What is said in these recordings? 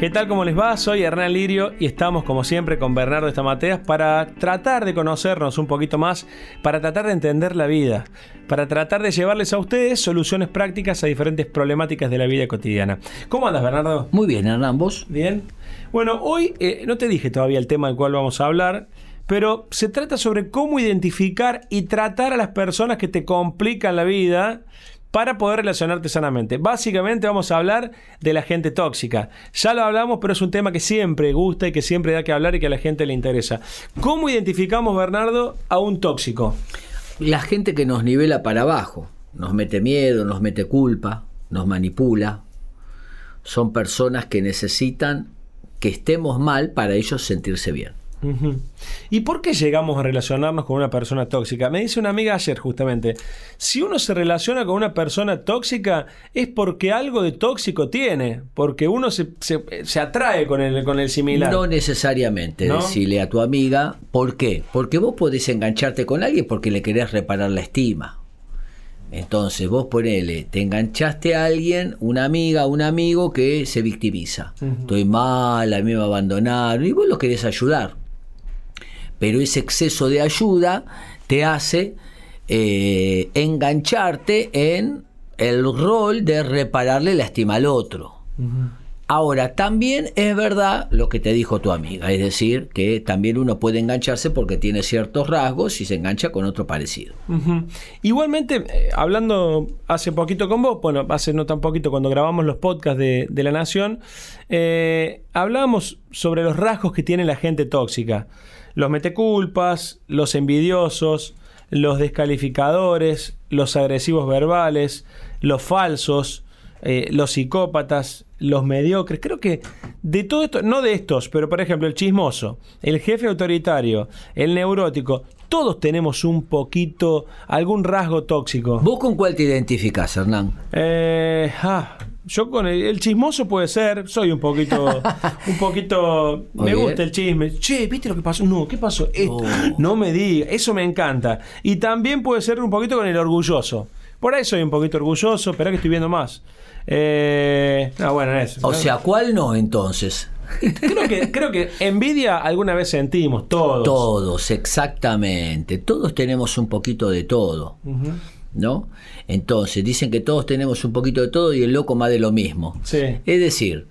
¿Qué tal? ¿Cómo les va? Soy Hernán Lirio y estamos como siempre con Bernardo Estamateas para tratar de conocernos un poquito más, para tratar de entender la vida, para tratar de llevarles a ustedes soluciones prácticas a diferentes problemáticas de la vida cotidiana. ¿Cómo andas, Bernardo? Muy bien, Hernán, ¿vos? Bien. Bueno, hoy eh, no te dije todavía el tema del cual vamos a hablar, pero se trata sobre cómo identificar y tratar a las personas que te complican la vida para poder relacionarte sanamente. Básicamente vamos a hablar de la gente tóxica. Ya lo hablamos, pero es un tema que siempre gusta y que siempre da que hablar y que a la gente le interesa. ¿Cómo identificamos, Bernardo, a un tóxico? La gente que nos nivela para abajo, nos mete miedo, nos mete culpa, nos manipula. Son personas que necesitan que estemos mal para ellos sentirse bien. ¿Y por qué llegamos a relacionarnos con una persona tóxica? Me dice una amiga ayer justamente, si uno se relaciona con una persona tóxica es porque algo de tóxico tiene, porque uno se, atrae con el, con el similar. No necesariamente, decirle a tu amiga, ¿por qué? Porque vos podés engancharte con alguien porque le querés reparar la estima. Entonces vos ponele, te enganchaste a alguien, una amiga, un amigo que se victimiza. Estoy mal, a mí me abandonaron y vos lo querés ayudar pero ese exceso de ayuda te hace eh, engancharte en el rol de repararle la estima al otro. Ahora, también es verdad lo que te dijo tu amiga, es decir, que también uno puede engancharse porque tiene ciertos rasgos y se engancha con otro parecido. Igualmente, eh, hablando hace poquito con vos, bueno, hace no tan poquito cuando grabamos los podcasts de, La Nación, eh, hablábamos sobre los rasgos que tiene la gente tóxica los meteculpas, los envidiosos, los descalificadores, los agresivos verbales, los falsos, eh, los psicópatas, los mediocres. Creo que de todo esto, no de estos, pero por ejemplo el chismoso, el jefe autoritario, el neurótico, todos tenemos un poquito, algún rasgo tóxico. ¿Vos con cuál te identificás, Hernán? Eh, ah, yo con el, chismoso puede ser, soy un poquito, un poquito, me gusta el chisme. Che, ¿viste lo que pasó? No, ¿qué pasó? No me diga, eso me encanta. Y también puede ser un poquito con el orgulloso. Por ahí soy un poquito orgulloso, pero que estoy viendo más. Eh, ah, bueno, eso. O sea, ¿cuál no entonces? Creo que, creo que envidia alguna vez sentimos, todos. Todos, exactamente. Todos tenemos un poquito de todo. ¿No? Entonces, dicen que todos tenemos un poquito de todo y el loco más de lo mismo. Es decir,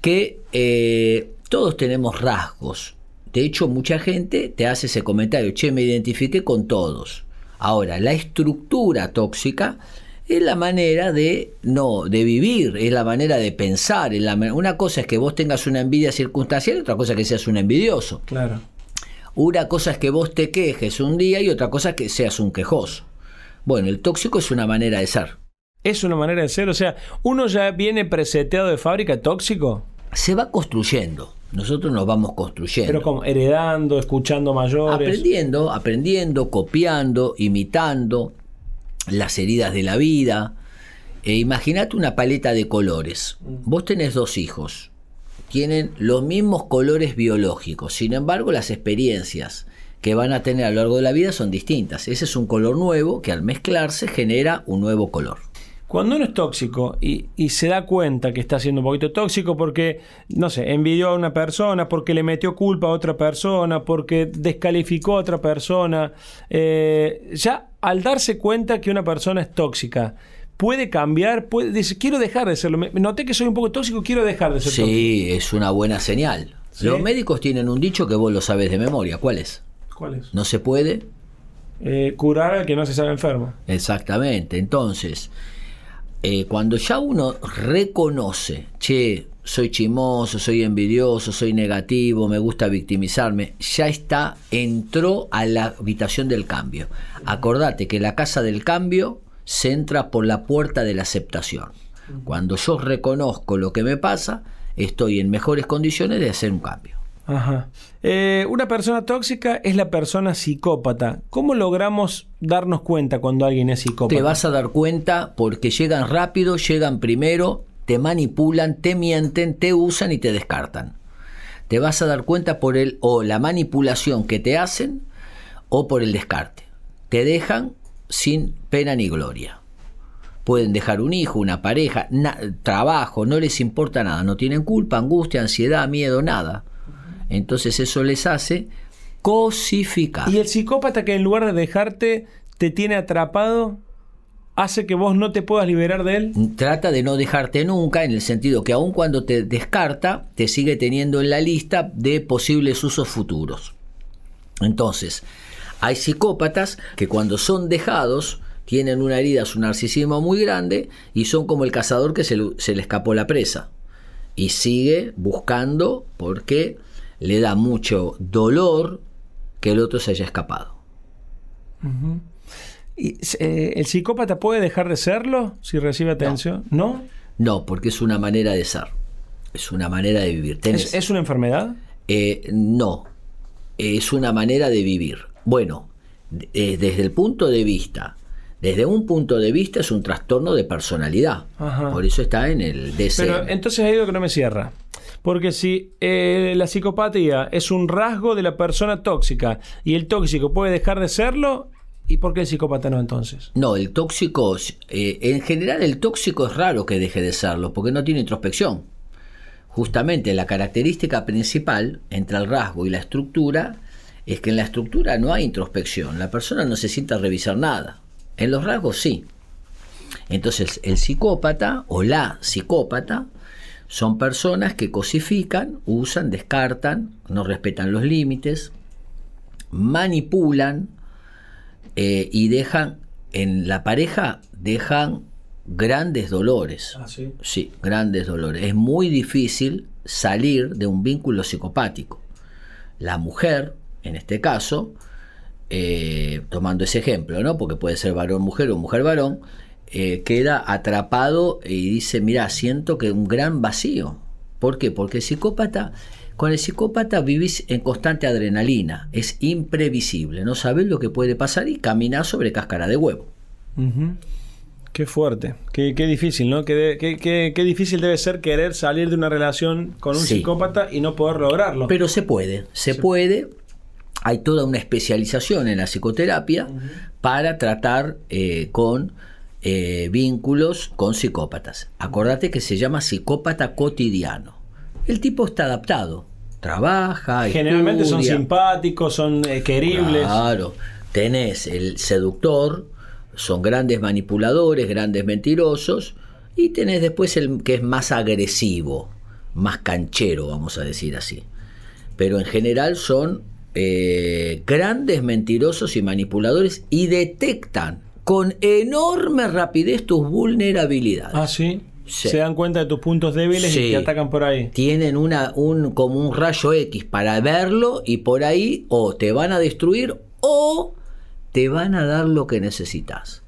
que eh, todos tenemos rasgos. De hecho, mucha gente te hace ese comentario, che, me identifiqué con todos. Ahora, la estructura tóxica es la manera de no de vivir, es la manera de pensar. una cosa es que vos tengas una envidia circunstancial, otra cosa es que seas un envidioso. Claro. Una cosa es que vos te quejes un día y otra cosa es que seas un quejoso. Bueno, el tóxico es una manera de ser. Es una manera de ser, o sea, uno ya viene preseteado de fábrica tóxico. Se va construyendo. Nosotros nos vamos construyendo. Pero como heredando, escuchando mayores. Aprendiendo, aprendiendo, copiando, imitando las heridas de la vida. E Imagínate una paleta de colores. Mm. Vos tenés dos hijos. Tienen los mismos colores biológicos. Sin embargo, las experiencias que van a tener a lo largo de la vida son distintas. Ese es un color nuevo que al mezclarse genera un nuevo color. Cuando uno es tóxico y, se da cuenta que está siendo un poquito tóxico porque, no sé, envidió a una persona, porque le metió culpa a otra persona, porque descalificó a otra persona, eh, ya al darse cuenta que una persona es tóxica, puede cambiar, puede, dice, quiero dejar de serlo. Noté que soy un poco tóxico, quiero dejar de ser tóxico. Sí, es una buena señal. Los médicos tienen un dicho que vos lo sabes de memoria. ¿Cuál es? ¿Cuál es? No se puede eh, curar al que no se sabe enfermo. Exactamente. Entonces, eh, cuando ya uno reconoce, che, soy chimoso, soy envidioso, soy negativo, me gusta victimizarme, ya está, entró a la habitación del cambio. Acordate que la casa del cambio se entra por la puerta de la aceptación. Cuando yo reconozco lo que me pasa, estoy en mejores condiciones de hacer un cambio. Ajá. Eh, una persona tóxica es la persona psicópata. ¿Cómo logramos darnos cuenta cuando alguien es psicópata? Te vas a dar cuenta porque llegan rápido, llegan primero, te manipulan, te mienten, te usan y te descartan. Te vas a dar cuenta por el o la manipulación que te hacen o por el descarte. Te dejan sin pena ni gloria. Pueden dejar un hijo, una pareja, trabajo, no les importa nada, no tienen culpa, angustia, ansiedad, miedo, nada. Entonces eso les hace cosificar. ¿Y el psicópata que en lugar de dejarte te tiene atrapado hace que vos no te puedas liberar de él? Trata de no dejarte nunca, en el sentido que aun cuando te descarta, te sigue teniendo en la lista de posibles usos futuros. Entonces, hay psicópatas que cuando son dejados, tienen una herida, su narcisismo muy grande y son como el cazador que se le, se le escapó la presa. Y sigue buscando porque le da mucho dolor que el otro se haya escapado. ¿Y, eh, ¿El psicópata puede dejar de serlo si recibe atención? ¿No? ¿No? porque es una manera de ser. Es una manera de vivir. ¿Es, una enfermedad? Eh, no. Es una manera de vivir. Bueno, eh, desde el punto de vista, desde un punto de vista es un trastorno de personalidad. Por eso está en el DSM. Pero entonces hay algo que no me cierra. Porque si la psicopatía es un rasgo de la persona tóxica y el tóxico puede dejar de serlo, ¿Y por qué el psicópata no entonces? No, el tóxico, eh, en general el tóxico es raro que deje de serlo, porque no tiene introspección. Justamente la característica principal entre el rasgo y la estructura es que en la estructura no hay introspección, la persona no se sienta a revisar nada. En los rasgos sí. Entonces el psicópata o la psicópata son personas que cosifican, usan, descartan, no respetan los límites, manipulan, eh, y dejan, en la pareja, dejan grandes dolores. Ah, sí? Sí, grandes dolores. Es muy difícil salir de un vínculo psicopático. La mujer, en este caso, eh, tomando ese ejemplo, ¿no? porque puede ser varón-mujer o mujer-varón, eh, queda atrapado y dice, mira, siento que un gran vacío. ¿Por qué? Porque el psicópata con el psicópata vivís en constante adrenalina, es imprevisible, no sabes lo que puede pasar y caminar sobre cáscara de huevo. Qué fuerte, qué, difícil, ¿no? Qué, qué, difícil debe ser querer salir de una relación con un psicópata y no poder lograrlo. Pero se puede, se puede. Hay toda una especialización en la psicoterapia para tratar eh, con eh, vínculos con psicópatas. Acordate que se llama psicópata cotidiano el tipo está adaptado. Trabaja. Generalmente son simpáticos, son eh, queribles. Claro. Tenés el seductor, son grandes manipuladores, grandes mentirosos. Y tenés después el que es más agresivo, más canchero, vamos a decir así. Pero en general son eh, grandes mentirosos y manipuladores y detectan con enorme rapidez tus vulnerabilidades. Ah, sí se dan cuenta de tus puntos débiles y te atacan por ahí. Tienen una, un, como un rayo X para verlo y por ahí o te van a destruir o te van a dar lo que necesitas.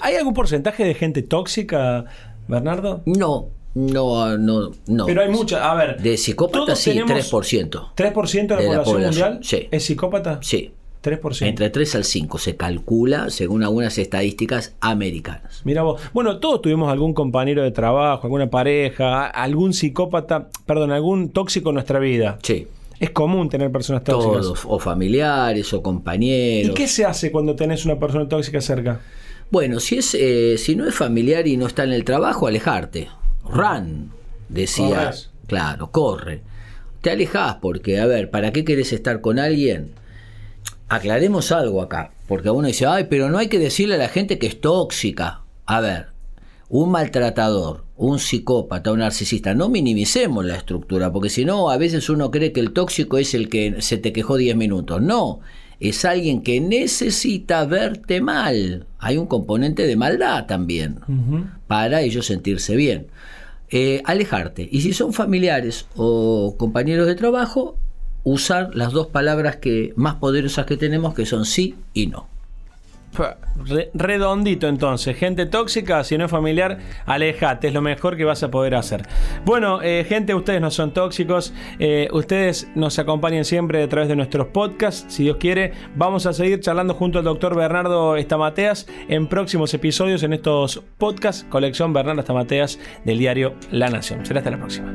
hay algún porcentaje de gente tóxica, Bernardo? No, no, no, no. Pero hay mucha, a ver. De psicópatas sí, 3%. ¿3% de la, población, mundial? Sí. ¿Es psicópata? Sí. 3%. Entre 3 al 5 se calcula según algunas estadísticas americanas. Mira vos, bueno, todos tuvimos algún compañero de trabajo, alguna pareja, algún psicópata, perdón, algún tóxico en nuestra vida. Sí. Es común tener personas tóxicas. Todos, o familiares, o compañeros. ¿Y qué se hace cuando tenés una persona tóxica cerca? Bueno, si, es, eh, si no es familiar y no está en el trabajo, alejarte. Run, decía. Claro, corre. Te alejas porque, a ver, ¿para qué querés estar con alguien? Aclaremos algo acá, porque uno dice, ay, pero no hay que decirle a la gente que es tóxica. A ver, un maltratador, un psicópata, un narcisista, no minimicemos la estructura, porque si no, a veces uno cree que el tóxico es el que se te quejó 10 minutos. No, es alguien que necesita verte mal. Hay un componente de maldad también, para ellos sentirse bien. Eh, alejarte. Y si son familiares o compañeros de trabajo, usar las dos palabras que más poderosas que tenemos, que son sí y no. redondito entonces. Gente tóxica, si no es familiar, alejate, es lo mejor que vas a poder hacer. Bueno, eh, gente, ustedes no son tóxicos, eh, ustedes nos acompañan siempre a través de nuestros podcasts, si Dios quiere. Vamos a seguir charlando junto al doctor Bernardo Estamateas en próximos episodios en estos podcasts, colección Bernardo Estamateas del diario La Nación. Será hasta la próxima.